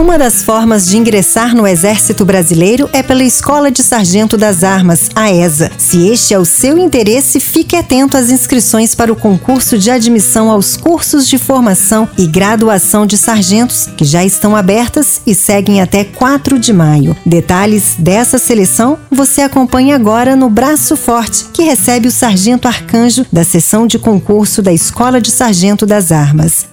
Uma das formas de ingressar no Exército Brasileiro é pela Escola de Sargento das Armas, a ESA. Se este é o seu interesse, fique atento às inscrições para o concurso de admissão aos cursos de formação e graduação de sargentos, que já estão abertas e seguem até 4 de maio. Detalhes dessa seleção você acompanha agora no Braço Forte, que recebe o Sargento Arcanjo da sessão de concurso da Escola de Sargento das Armas.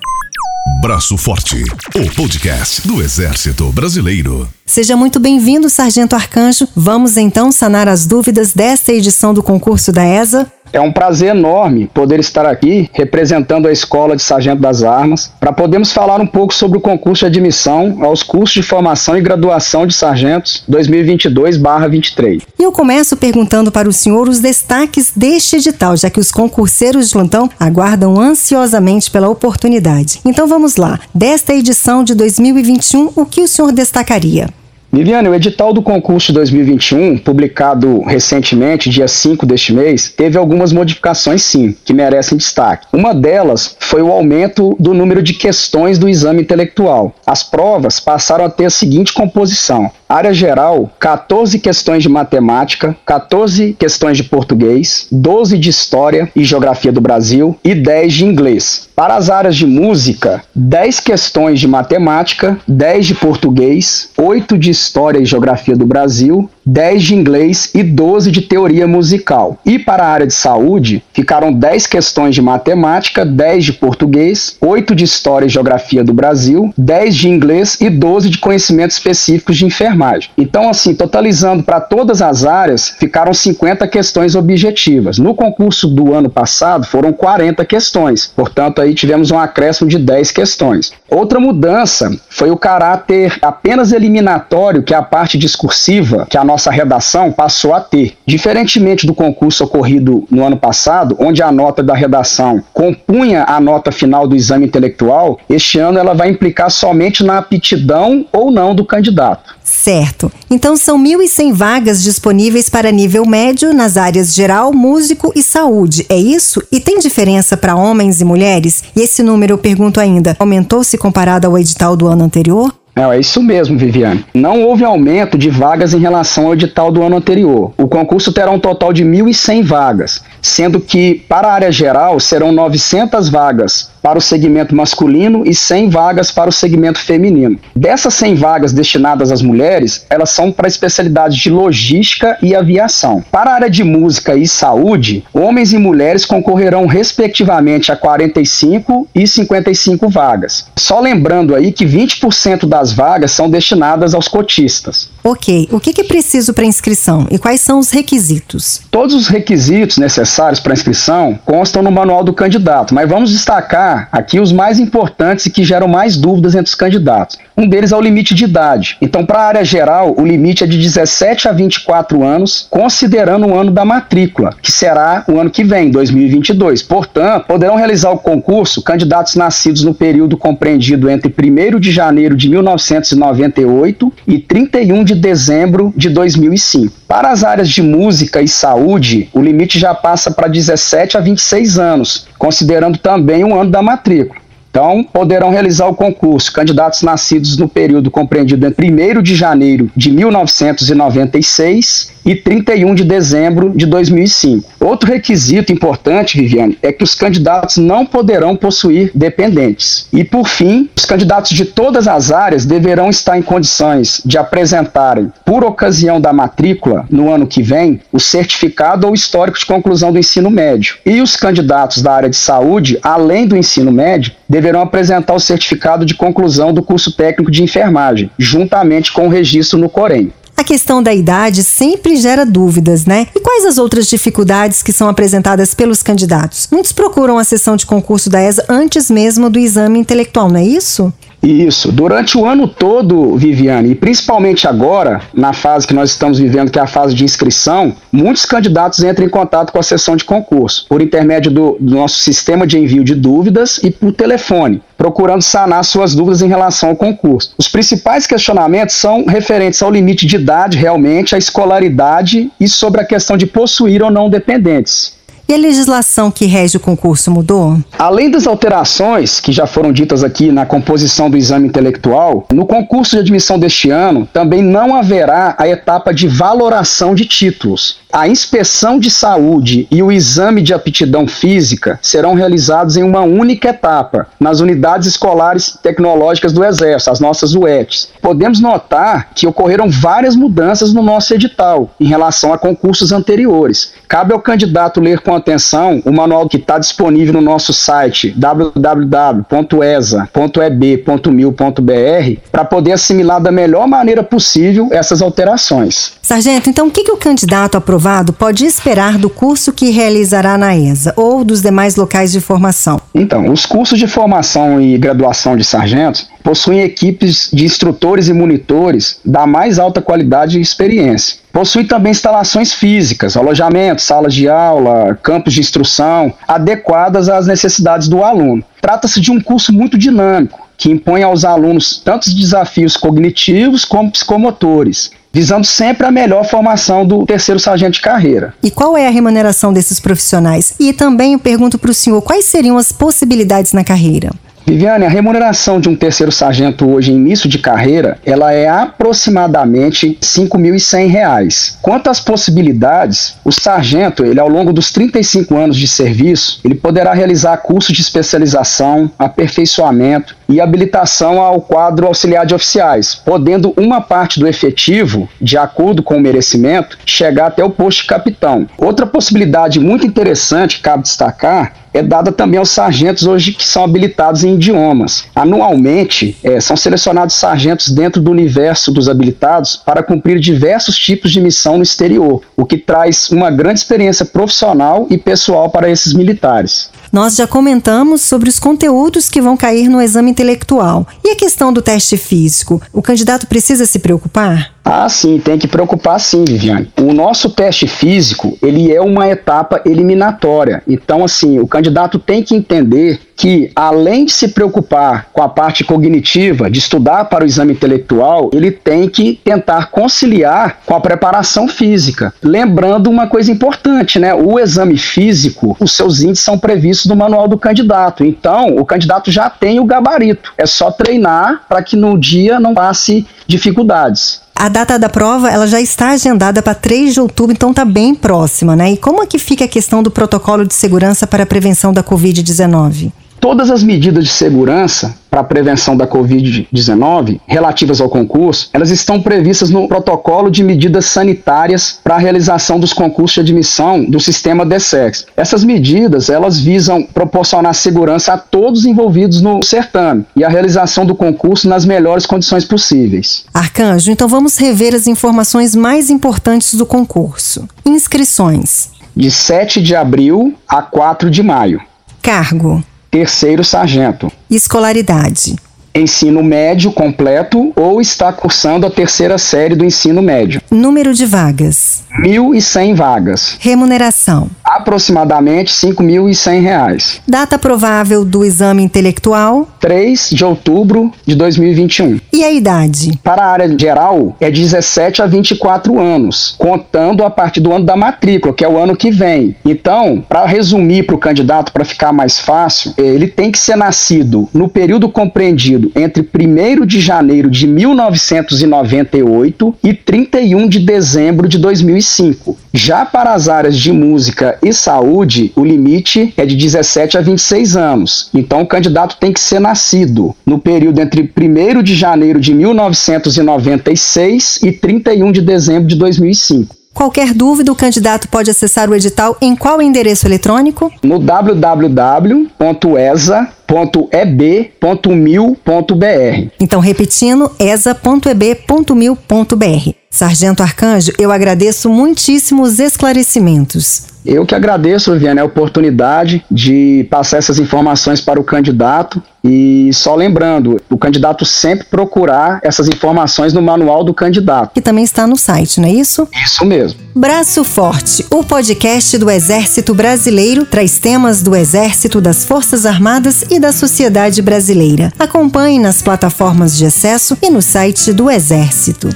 Braço Forte, o podcast do Exército Brasileiro. Seja muito bem-vindo, Sargento Arcanjo. Vamos então sanar as dúvidas desta edição do concurso da ESA. É um prazer enorme poder estar aqui representando a Escola de Sargento das Armas para podermos falar um pouco sobre o concurso de admissão aos cursos de formação e graduação de sargentos 2022/23. E eu começo perguntando para o senhor os destaques deste edital, já que os concurseiros de plantão aguardam ansiosamente pela oportunidade. Então vamos lá. Desta edição de 2021, o que o senhor destacaria? Viviane, o edital do concurso de 2021, publicado recentemente, dia 5 deste mês, teve algumas modificações sim, que merecem destaque. Uma delas foi o aumento do número de questões do exame intelectual. As provas passaram a ter a seguinte composição: área geral, 14 questões de matemática, 14 questões de português, 12 de história e geografia do Brasil e 10 de inglês. Para as áreas de música, 10 questões de matemática, 10 de português, 8 de história e geografia do Brasil, 10 de inglês e 12 de teoria musical. E para a área de saúde, ficaram 10 questões de matemática, 10 de português, 8 de história e geografia do Brasil, 10 de inglês e 12 de conhecimentos específicos de enfermagem. Então, assim, totalizando para todas as áreas, ficaram 50 questões objetivas. No concurso do ano passado, foram 40 questões. Portanto, aí tivemos um acréscimo de 10 questões. Outra mudança foi o caráter apenas eliminatório que a parte discursiva, que a nossa redação passou a ter. Diferentemente do concurso ocorrido no ano passado, onde a nota da redação compunha a nota final do exame intelectual, este ano ela vai implicar somente na aptidão ou não do candidato. Certo. Então são 1.100 vagas disponíveis para nível médio nas áreas geral, músico e saúde. É isso? E tem diferença para homens e mulheres? E esse número, eu pergunto ainda, aumentou se comparado ao edital do ano anterior? Não, é isso mesmo, Viviane. Não houve aumento de vagas em relação ao edital do ano anterior. O concurso terá um total de 1.100 vagas, sendo que para a área geral serão 900 vagas para o segmento masculino e 100 vagas para o segmento feminino. Dessas 100 vagas destinadas às mulheres, elas são para especialidades de logística e aviação. Para a área de música e saúde, homens e mulheres concorrerão respectivamente a 45 e 55 vagas. Só lembrando aí que 20% das vagas são destinadas aos cotistas. Ok, o que é preciso para inscrição e quais são os requisitos? Todos os requisitos necessários para inscrição constam no manual do candidato, mas vamos destacar aqui os mais importantes e que geram mais dúvidas entre os candidatos. Um deles é o limite de idade. Então, para a área geral, o limite é de 17 a 24 anos, considerando o ano da matrícula, que será o ano que vem, 2022. Portanto, poderão realizar o concurso candidatos nascidos no período compreendido entre 1 de janeiro de 1998 e 31 de dezembro de 2005. Para as áreas de música e saúde, o limite já passa para 17 a 26 anos, considerando também o ano da matrícula. Então, poderão realizar o concurso candidatos nascidos no período compreendido entre 1 de janeiro de 1996 e 31 de dezembro de 2005. Outro requisito importante, Viviane, é que os candidatos não poderão possuir dependentes. E, por fim, os candidatos de todas as áreas deverão estar em condições de apresentarem, por ocasião da matrícula, no ano que vem, o certificado ou histórico de conclusão do ensino médio. E os candidatos da área de saúde, além do ensino médio, deverão apresentar o certificado de conclusão do curso técnico de enfermagem, juntamente com o registro no Corém. A questão da idade sempre gera dúvidas, né? E quais as outras dificuldades que são apresentadas pelos candidatos? Muitos procuram a sessão de concurso da ESA antes mesmo do exame intelectual, não é isso? Isso. Durante o ano todo, Viviane, e principalmente agora, na fase que nós estamos vivendo, que é a fase de inscrição, muitos candidatos entram em contato com a sessão de concurso, por intermédio do, do nosso sistema de envio de dúvidas e por telefone, procurando sanar suas dúvidas em relação ao concurso. Os principais questionamentos são referentes ao limite de idade, realmente, à escolaridade e sobre a questão de possuir ou não dependentes. E a legislação que rege o concurso mudou? Além das alterações que já foram ditas aqui na composição do exame intelectual, no concurso de admissão deste ano também não haverá a etapa de valoração de títulos. A inspeção de saúde e o exame de aptidão física serão realizados em uma única etapa, nas unidades escolares tecnológicas do Exército, as nossas UETs. Podemos notar que ocorreram várias mudanças no nosso edital em relação a concursos anteriores. Cabe ao candidato ler com atenção o manual que está disponível no nosso site www.esa.eb.mil.br para poder assimilar da melhor maneira possível essas alterações. Sargento, então o que, que o candidato aprovado pode esperar do curso que realizará na ESA ou dos demais locais de formação? Então, os cursos de formação e graduação de sargentos possuem equipes de instrutores e monitores da mais alta qualidade e experiência. Possui também instalações físicas, alojamentos, salas de aula, campos de instrução, adequadas às necessidades do aluno. Trata-se de um curso muito dinâmico, que impõe aos alunos tantos desafios cognitivos como psicomotores, visando sempre a melhor formação do terceiro sargento de carreira. E qual é a remuneração desses profissionais? E também eu pergunto para o senhor quais seriam as possibilidades na carreira? Viviane, a remuneração de um terceiro sargento hoje em início de carreira, ela é aproximadamente R$ 5.100. Quanto às possibilidades, o sargento, ele ao longo dos 35 anos de serviço, ele poderá realizar curso de especialização, aperfeiçoamento e habilitação ao quadro auxiliar de oficiais, podendo uma parte do efetivo, de acordo com o merecimento, chegar até o posto de capitão. Outra possibilidade muito interessante que cabe destacar é dada também aos sargentos hoje que são habilitados em idiomas. Anualmente, é, são selecionados sargentos dentro do universo dos habilitados para cumprir diversos tipos de missão no exterior, o que traz uma grande experiência profissional e pessoal para esses militares. Nós já comentamos sobre os conteúdos que vão cair no exame intelectual. E a questão do teste físico? O candidato precisa se preocupar? Ah, sim, tem que preocupar sim, Viviane. O nosso teste físico, ele é uma etapa eliminatória. Então, assim, o candidato tem que entender que, além de se preocupar com a parte cognitiva, de estudar para o exame intelectual, ele tem que tentar conciliar com a preparação física. Lembrando uma coisa importante, né? O exame físico, os seus índices são previstos no manual do candidato. Então, o candidato já tem o gabarito. É só treinar para que no dia não passe dificuldades. A data da prova ela já está agendada para 3 de outubro, então está bem próxima, né? E como é que fica a questão do protocolo de segurança para a prevenção da Covid-19? Todas as medidas de segurança para a prevenção da Covid-19 relativas ao concurso, elas estão previstas no protocolo de medidas sanitárias para a realização dos concursos de admissão do sistema DSEX. Essas medidas, elas visam proporcionar segurança a todos envolvidos no certame e a realização do concurso nas melhores condições possíveis. Arcanjo, então vamos rever as informações mais importantes do concurso. Inscrições. De 7 de abril a 4 de maio. Cargo terceiro sargento. Escolaridade: ensino médio completo ou está cursando a terceira série do ensino médio. Número de vagas: 1.100 vagas. Remuneração: aproximadamente R$ 5.100. Data provável do exame intelectual: 3 de outubro de 2021. E a idade? Para a área geral, é 17 a 24 anos, contando a partir do ano da matrícula, que é o ano que vem. Então, para resumir para o candidato, para ficar mais fácil, ele tem que ser nascido no período compreendido entre 1 de janeiro de 1998 e 31 de dezembro de 2005. Já para as áreas de música e saúde, o limite é de 17 a 26 anos. Então, o candidato tem que ser nascido no período entre 1 de janeiro de 1996 e 31 de dezembro de 2005. Qualquer dúvida, o candidato pode acessar o edital em qual endereço eletrônico? No www.esa.eb.mil.br. Então, repetindo, esa.eb.mil.br. Sargento Arcanjo, eu agradeço muitíssimo os esclarecimentos. Eu que agradeço, Viviane, a oportunidade de passar essas informações para o candidato. E só lembrando, o candidato sempre procurar essas informações no manual do candidato. Que também está no site, não é isso? Isso mesmo. Braço Forte, o podcast do Exército Brasileiro, traz temas do Exército, das Forças Armadas e da sociedade brasileira. Acompanhe nas plataformas de acesso e no site do Exército.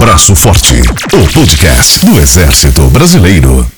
Braço Forte, o podcast do Exército Brasileiro.